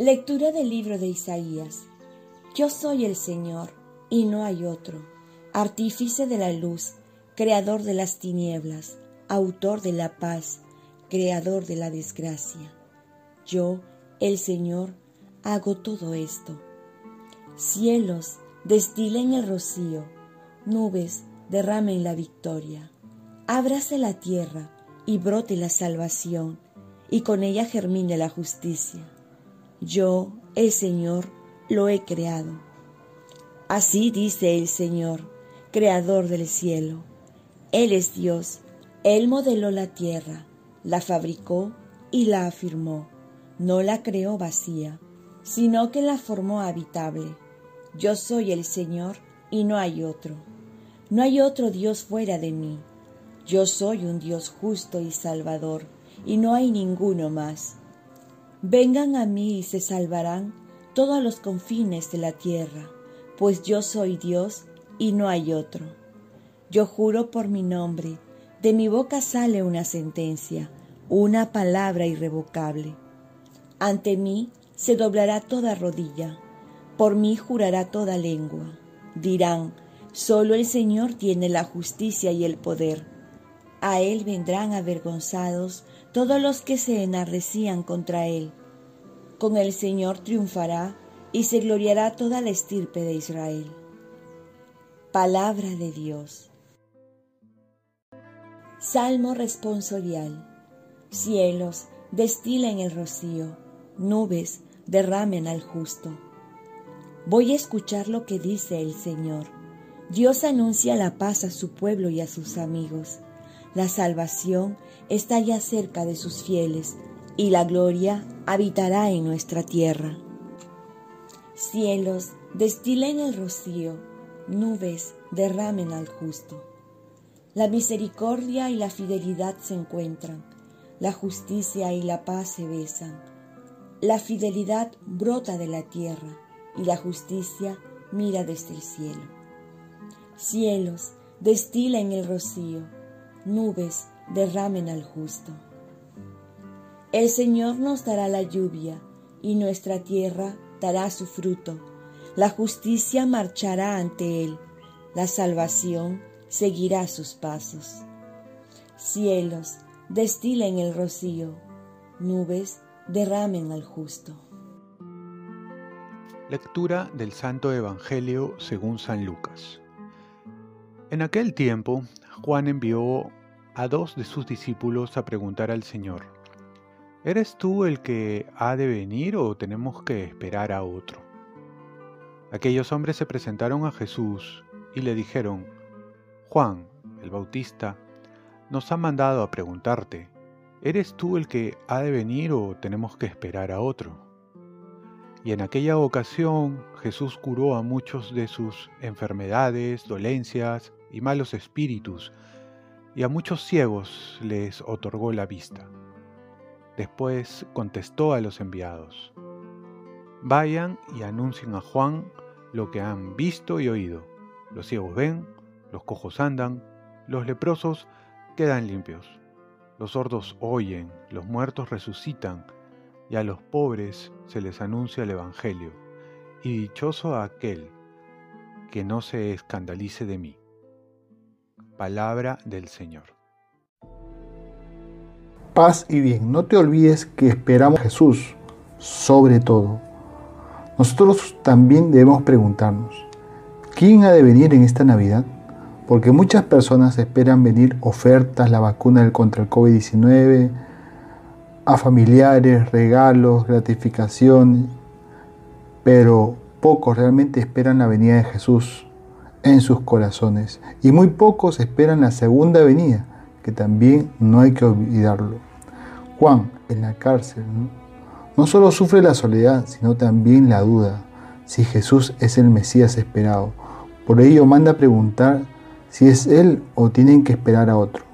Lectura del libro de Isaías. Yo soy el Señor, y no hay otro, artífice de la luz, creador de las tinieblas, autor de la paz, creador de la desgracia. Yo, el Señor, hago todo esto. Cielos, destilen el rocío, nubes, derramen la victoria. Ábrase la tierra y brote la salvación, y con ella germine la justicia. Yo, el Señor, lo he creado. Así dice el Señor, creador del cielo. Él es Dios, Él modeló la tierra, la fabricó y la afirmó. No la creó vacía, sino que la formó habitable. Yo soy el Señor y no hay otro. No hay otro Dios fuera de mí. Yo soy un Dios justo y salvador, y no hay ninguno más. Vengan a mí y se salvarán todos los confines de la tierra, pues yo soy Dios y no hay otro. Yo juro por mi nombre, de mi boca sale una sentencia, una palabra irrevocable. Ante mí se doblará toda rodilla, por mí jurará toda lengua. Dirán, solo el Señor tiene la justicia y el poder. A Él vendrán avergonzados todos los que se enardecían contra Él. Con el Señor triunfará y se gloriará toda la estirpe de Israel. Palabra de Dios. Salmo responsorial. Cielos, destilen el rocío, nubes, derramen al justo. Voy a escuchar lo que dice el Señor. Dios anuncia la paz a su pueblo y a sus amigos. La salvación está ya cerca de sus fieles y la gloria habitará en nuestra tierra. Cielos, destilen el rocío, nubes, derramen al justo. La misericordia y la fidelidad se encuentran, la justicia y la paz se besan. La fidelidad brota de la tierra y la justicia mira desde el cielo. Cielos, destilen el rocío, nubes, derramen al justo. El Señor nos dará la lluvia y nuestra tierra dará su fruto. La justicia marchará ante Él, la salvación seguirá sus pasos. Cielos, destilen el rocío, nubes, derramen al justo. Lectura del Santo Evangelio según San Lucas. En aquel tiempo, Juan envió a dos de sus discípulos a preguntar al Señor, ¿eres tú el que ha de venir o tenemos que esperar a otro? Aquellos hombres se presentaron a Jesús y le dijeron, Juan, el Bautista, nos ha mandado a preguntarte, ¿eres tú el que ha de venir o tenemos que esperar a otro? Y en aquella ocasión Jesús curó a muchos de sus enfermedades, dolencias y malos espíritus, y a muchos ciegos les otorgó la vista. Después contestó a los enviados, Vayan y anuncien a Juan lo que han visto y oído. Los ciegos ven, los cojos andan, los leprosos quedan limpios, los sordos oyen, los muertos resucitan, y a los pobres se les anuncia el Evangelio, y dichoso aquel que no se escandalice de mí. Palabra del Señor. Paz y bien, no te olvides que esperamos a Jesús sobre todo. Nosotros también debemos preguntarnos, ¿quién ha de venir en esta Navidad? Porque muchas personas esperan venir ofertas, la vacuna contra el COVID-19, a familiares, regalos, gratificación, pero pocos realmente esperan la venida de Jesús en sus corazones. Y muy pocos esperan la segunda venida, que también no hay que olvidarlo. Juan, en la cárcel, no solo sufre la soledad, sino también la duda si Jesús es el Mesías esperado. Por ello manda a preguntar si es Él o tienen que esperar a otro.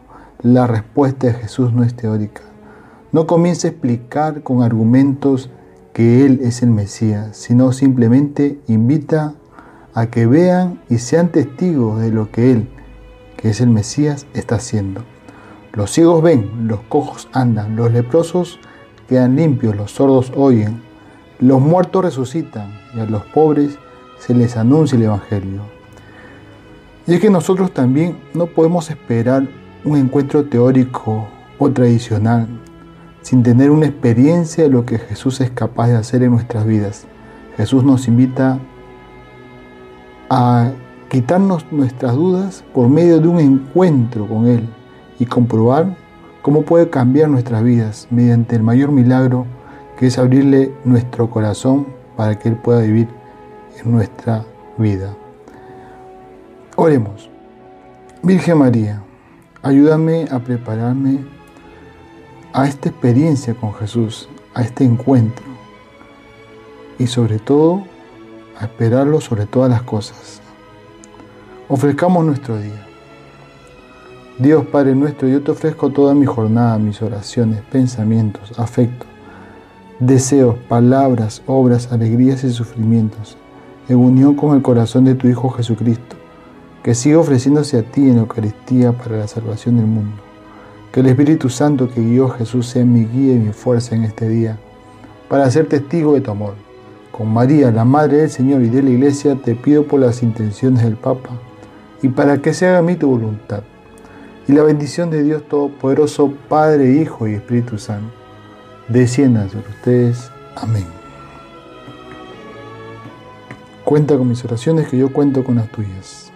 La respuesta de Jesús no es teórica. No comienza a explicar con argumentos que Él es el Mesías, sino simplemente invita a que vean y sean testigos de lo que Él, que es el Mesías, está haciendo. Los ciegos ven, los cojos andan, los leprosos quedan limpios, los sordos oyen, los muertos resucitan y a los pobres se les anuncia el Evangelio. Y es que nosotros también no podemos esperar un encuentro teórico o tradicional sin tener una experiencia de lo que Jesús es capaz de hacer en nuestras vidas. Jesús nos invita a quitarnos nuestras dudas por medio de un encuentro con Él y comprobar cómo puede cambiar nuestras vidas mediante el mayor milagro que es abrirle nuestro corazón para que Él pueda vivir en nuestra vida. Oremos. Virgen María, ayúdame a prepararme a esta experiencia con Jesús, a este encuentro y sobre todo a esperarlo sobre todas las cosas. Ofrezcamos nuestro día. Dios Padre nuestro, yo te ofrezco toda mi jornada, mis oraciones, pensamientos, afectos, deseos, palabras, obras, alegrías y sufrimientos, en unión con el corazón de tu Hijo Jesucristo, que siga ofreciéndose a ti en la Eucaristía para la salvación del mundo. Que el Espíritu Santo que guió a Jesús sea mi guía y mi fuerza en este día, para ser testigo de tu amor. Con María, la Madre del Señor y de la Iglesia, te pido por las intenciones del Papa y para que se haga a mí tu voluntad. Y la bendición de Dios Todopoderoso, Padre, Hijo y Espíritu Santo, descienda sobre ustedes. Amén. Cuenta con mis oraciones que yo cuento con las tuyas.